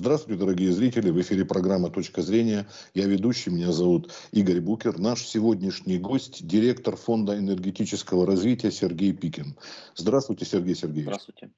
Здравствуйте, дорогие зрители. В эфире программа «Точка зрения». Я ведущий, меня зовут Игорь Букер. Наш сегодняшний гость – директор Фонда энергетического развития Сергей Пикин. Здравствуйте, Сергей Сергеевич. Здравствуйте.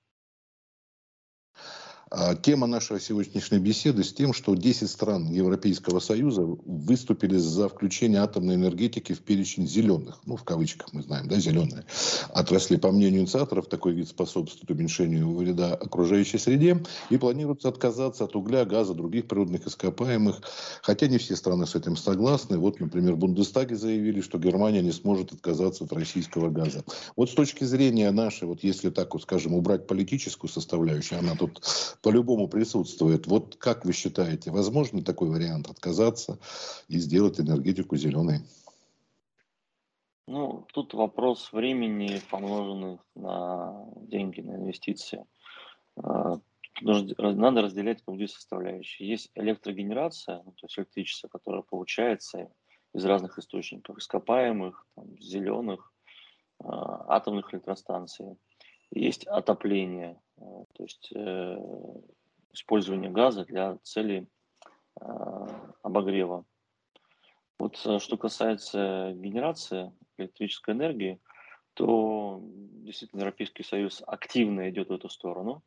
А, тема нашей сегодняшней беседы с тем, что 10 стран Европейского Союза выступили за включение атомной энергетики в перечень зеленых, ну, в кавычках мы знаем, да, зеленые отрасли. По мнению инициаторов, такой вид способствует уменьшению вреда окружающей среде и планируется отказаться от угля, газа, других природных ископаемых, хотя не все страны с этим согласны. Вот, например, в Бундестаге заявили, что Германия не сможет отказаться от российского газа. Вот с точки зрения нашей, вот если так вот, скажем, убрать политическую составляющую, она тут по-любому присутствует. Вот как вы считаете, возможно такой вариант отказаться и сделать энергетику зеленой? Ну, тут вопрос времени, помноженный на деньги, на инвестиции. А, надо разделять две составляющие. Есть электрогенерация, ну, то есть электричество, которое получается из разных источников, ископаемых, там, зеленых, а, атомных электростанций. Есть отопление, то есть э, использование газа для целей э, обогрева. Вот что касается генерации электрической энергии, то действительно Европейский Союз активно идет в эту сторону.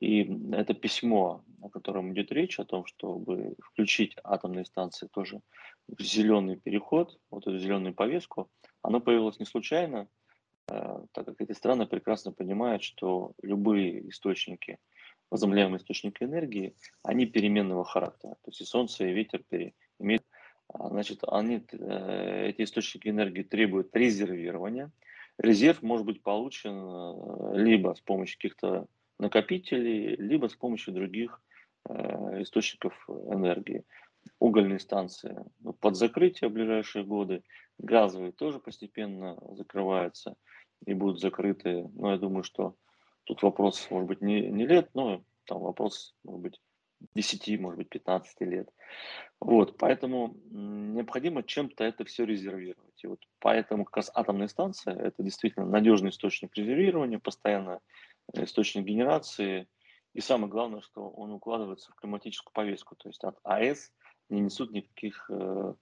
И это письмо, о котором идет речь, о том, чтобы включить атомные станции тоже в зеленый переход, вот эту зеленую повестку, оно появилось не случайно. Э, так как эти страны прекрасно понимают, что любые источники, возобновляемые источники энергии, они переменного характера. То есть и солнце, и ветер имеют, а, значит, они, э, эти источники энергии требуют резервирования. Резерв может быть получен э, либо с помощью каких-то накопителей, либо с помощью других источников энергии. Угольные станции ну, под закрытие в ближайшие годы, газовые тоже постепенно закрываются и будут закрыты. Но я думаю, что тут вопрос, может быть, не, не лет, но там вопрос, может быть, 10, может быть, 15 лет. Вот, поэтому необходимо чем-то это все резервировать. И вот поэтому как раз атомная станция – это действительно надежный источник резервирования, постоянно э, источник генерации. И самое главное, что он укладывается в климатическую повестку. То есть от АЭС не несут никаких э, э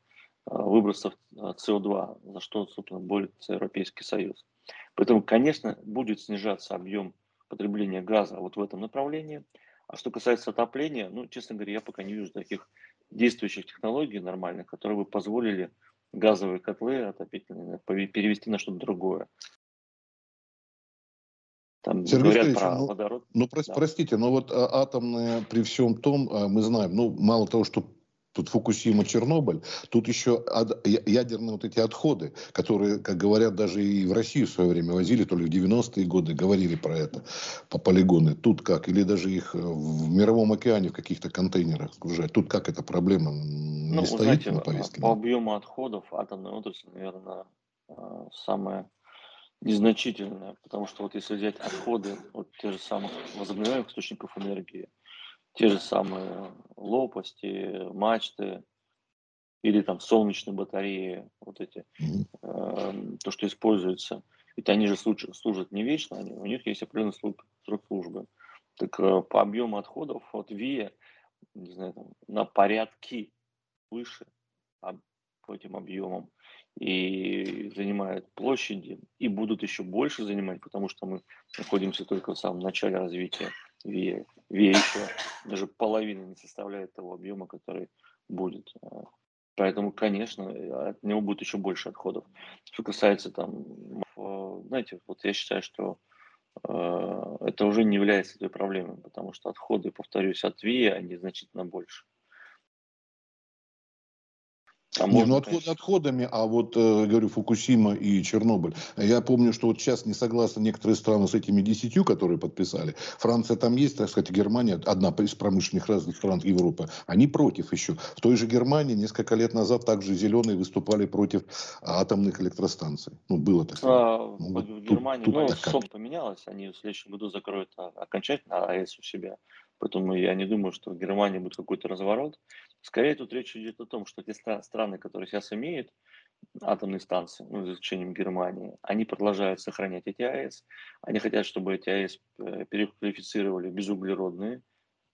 выбросов СО2, за что, собственно, борется Европейский Союз. Поэтому, конечно, будет снижаться объем потребления газа вот в этом направлении. А что касается отопления, ну, честно говоря, я пока не вижу таких действующих технологий нормальных, которые бы позволили газовые котлы отопительные перевести на что-то другое. Там Сергей говорят про ну, водород. Ну, про, да. простите, но вот а, атомные при всем том, а, мы знаем, ну, мало того, что Тут Фукусима, Чернобыль, тут еще ядерные вот эти отходы, которые, как говорят, даже и в Россию в свое время возили, то ли в 90-е годы говорили про это, по полигоны. Тут как? Или даже их в Мировом океане в каких-то контейнерах сгружать. Тут как эта проблема не ну, стоит знаете, на повестке? По объему отходов атомная отрасль, наверное, а, самая незначительная, потому что вот если взять отходы от тех же самых возобновляемых источников энергии, те же самые лопасти, мачты или там солнечные батареи, вот эти, э, то, что используется. Ведь они же служат, служат не вечно, они, у них есть определенный срок, срок службы. Так э, по объему отходов от ВИА, не знаю, там, на порядки выше по этим объемам и занимают площади, и будут еще больше занимать, потому что мы находимся только в самом начале развития ВИА. ВИА еще даже половины не составляет того объема, который будет. Поэтому, конечно, от него будет еще больше отходов. Что касается там, знаете, вот я считаю, что э, это уже не является той проблемой, потому что отходы, повторюсь, от ВИА, они значительно больше. А не, ну отход, отходами, а вот, э, говорю, Фукусима и Чернобыль. Я помню, что вот сейчас не согласны некоторые страны с этими десятью, которые подписали. Франция там есть, так сказать, Германия, одна из промышленных разных стран Европы. Они против еще. В той же Германии несколько лет назад также зеленые выступали против атомных электростанций. Ну, было такое. А, ну, в Германии, тут, ну, тут поменялось. Они в следующем году закроют а, окончательно АЭС у себя. Поэтому я не думаю, что в Германии будет какой-то разворот. Скорее тут речь идет о том, что те страны, которые сейчас имеют атомные станции, ну, за исключением Германии, они продолжают сохранять эти АЭС. Они хотят, чтобы эти АЭС э, переквалифицировали безуглеродные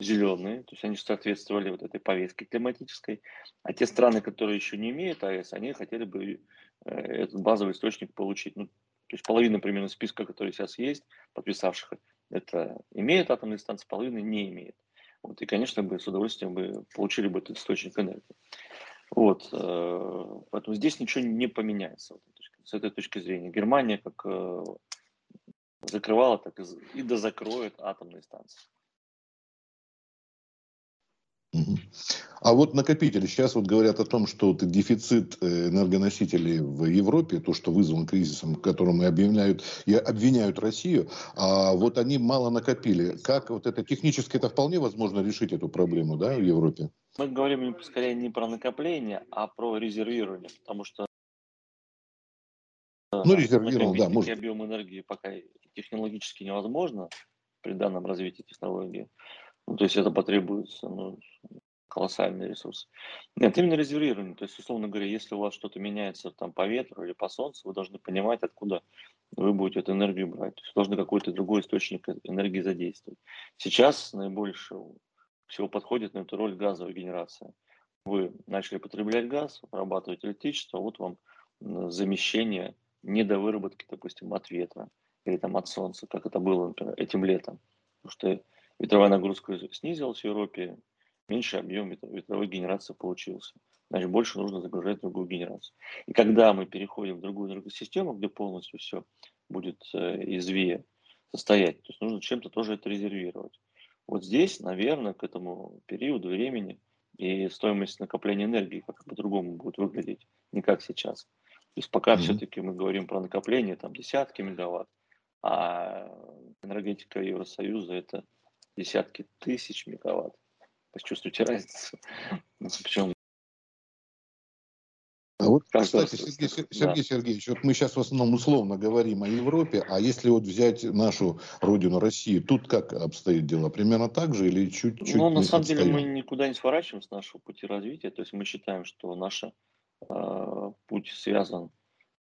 зеленые, то есть они соответствовали вот этой повестке климатической, а те страны, которые еще не имеют АЭС, они хотели бы э, этот базовый источник получить. Ну, то есть половина примерно списка, который сейчас есть, подписавших, это имеет атомные станции, половина не имеет. Вот, и, конечно, бы с удовольствием бы получили бы этот источник энергии. Вот, э, поэтому здесь ничего не поменяется с этой точки зрения. Германия как э, закрывала, так и, дозакроет атомные станции. А вот накопители. Сейчас вот говорят о том, что вот дефицит э, энергоносителей в Европе, то, что вызван кризисом, которым и обвиняют, и обвиняют Россию, а вот они мало накопили. Как вот это технически это вполне возможно решить эту проблему, да, в Европе? Мы говорим скорее не про накопление, а про резервирование, потому что ну, резервировал, да, может. объем энергии пока технологически невозможно при данном развитии технологии. Ну, то есть это потребуется ну, колоссальный ресурс. Нет, именно резервирование. То есть, условно говоря, если у вас что-то меняется там по ветру или по солнцу, вы должны понимать, откуда вы будете эту энергию брать. То есть должны какой-то другой источник энергии задействовать. Сейчас наибольше всего подходит на эту роль газовая генерация. Вы начали потреблять газ, обрабатывать электричество, вот вам замещение недовыработки, допустим, от ветра или там от солнца, как это было, например, этим летом. Потому что ветровая нагрузка снизилась в Европе, меньше объем ветровой генерации получился. Значит, больше нужно загружать другую генерацию. И когда мы переходим в другую энергосистему, где полностью все будет э, из ВИА состоять, то есть нужно чем-то тоже это резервировать. Вот здесь, наверное, к этому периоду времени и стоимость накопления энергии как по-другому будет выглядеть, не как сейчас. То есть пока mm-hmm. все-таки мы говорим про накопление там десятки мегаватт, а энергетика Евросоюза это десятки тысяч мегаватт. Почувствуйте разницу. Ну, Причем а вот, кстати, Сергей, Сергей да. Сергеевич, вот мы сейчас в основном условно говорим о Европе, а если вот взять нашу родину Россию, тут как обстоит дело? Примерно так же или чуть-чуть? Ну, на самом отстаем? деле мы никуда не сворачиваем с нашего пути развития, то есть мы считаем, что наш э, путь связан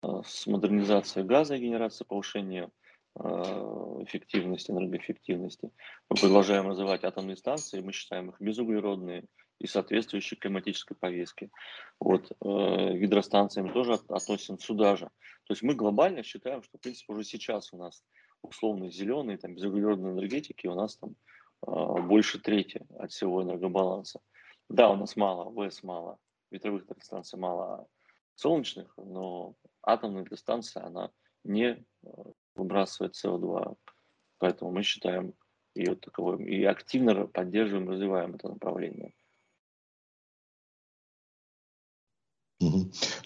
э, с модернизацией газа и генерацией повышения эффективности, энергоэффективности. Мы продолжаем развивать атомные станции, мы считаем их безуглеродные и соответствующие климатической повестке. Вот, э, гидростанциями тоже от, относим сюда же. То есть мы глобально считаем, что, в принципе, уже сейчас у нас условно зеленые, там, безуглеродные энергетики, у нас там э, больше трети от всего энергобаланса. Да, у нас мало, ВЭС мало, ветровых электростанций мало, а солнечных, но атомная электростанция, она не э, выбрасывает СО2. Поэтому мы считаем ее таковой и активно поддерживаем, развиваем это направление.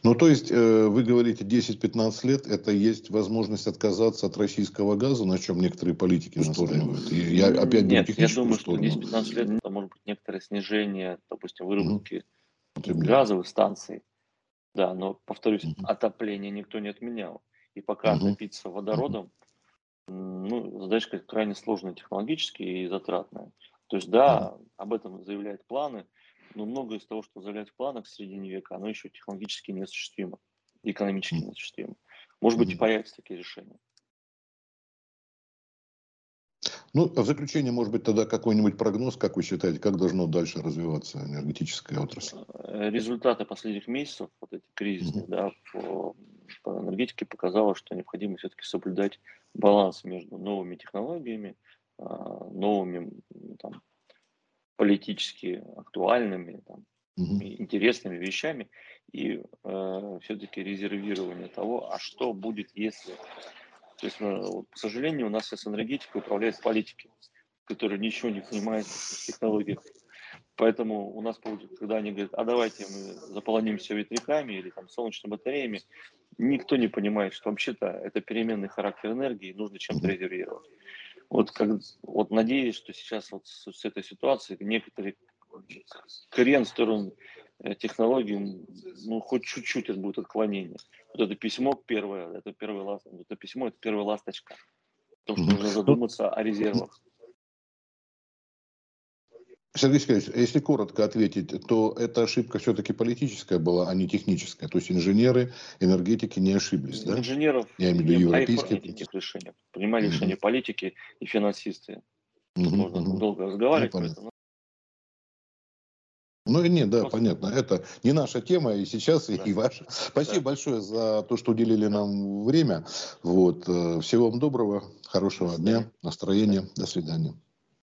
Ну, то есть, э, вы говорите, 10-15 лет, это есть возможность отказаться от российского газа, на чем некоторые политики настаивают. И я опять Нет, я думаю, что 10-15 лет, это может быть некоторое снижение, допустим, выработки угу. газовых станций. Да, но, повторюсь, угу. отопление никто не отменял. И пока угу. топиться водородом, ну, задачка крайне сложная технологически и затратная. То есть, да, об этом заявляют планы, но многое из того, что заявляют в планах в середине века, оно еще технологически неосуществимо, экономически неосуществимо. Может быть, и появятся такие решения. Ну, а в заключение, может быть, тогда какой-нибудь прогноз, как вы считаете, как должно дальше развиваться энергетическая отрасль? Э, результаты последних месяцев, вот эти кризисные, mm-hmm. да, по, по энергетике показало, что необходимо все-таки соблюдать баланс между новыми технологиями, а, новыми там, политически актуальными, там, mm-hmm. интересными вещами и э, все-таки резервирование того, а что будет, если то есть, э, вот, к сожалению, у нас сейчас энергетика управляет политики, которые ничего не понимают в технологиях. Поэтому у нас, когда они говорят, а давайте мы заполоним все ветряками или там солнечными батареями, никто не понимает, что вообще-то это переменный характер энергии, нужно чем-то резервировать. Вот, как, вот надеюсь, что сейчас вот с, с этой ситуацией некоторые крен в сторону Э, технологий, ну, хоть чуть-чуть это будет отклонение. Вот это письмо первое, это первое, это письмо, это первая ласточка. Потому что нужно задуматься о резервах. Сергей Сергеевич, если коротко ответить, то эта ошибка все-таки политическая была, а не техническая. То есть инженеры, энергетики не ошиблись, да? Инженеров Я имею в виду европейские. этих решений. Принимали mm-hmm. решения политики и финансисты. Mm-hmm. Можно mm-hmm. долго разговаривать, ну, Ну и нет, да, Просто... понятно. Это не наша тема и сейчас, да. и ваша. Спасибо да. большое за то, что уделили нам время. Вот. Э, всего вам доброго, хорошего дня, настроения. До свидания.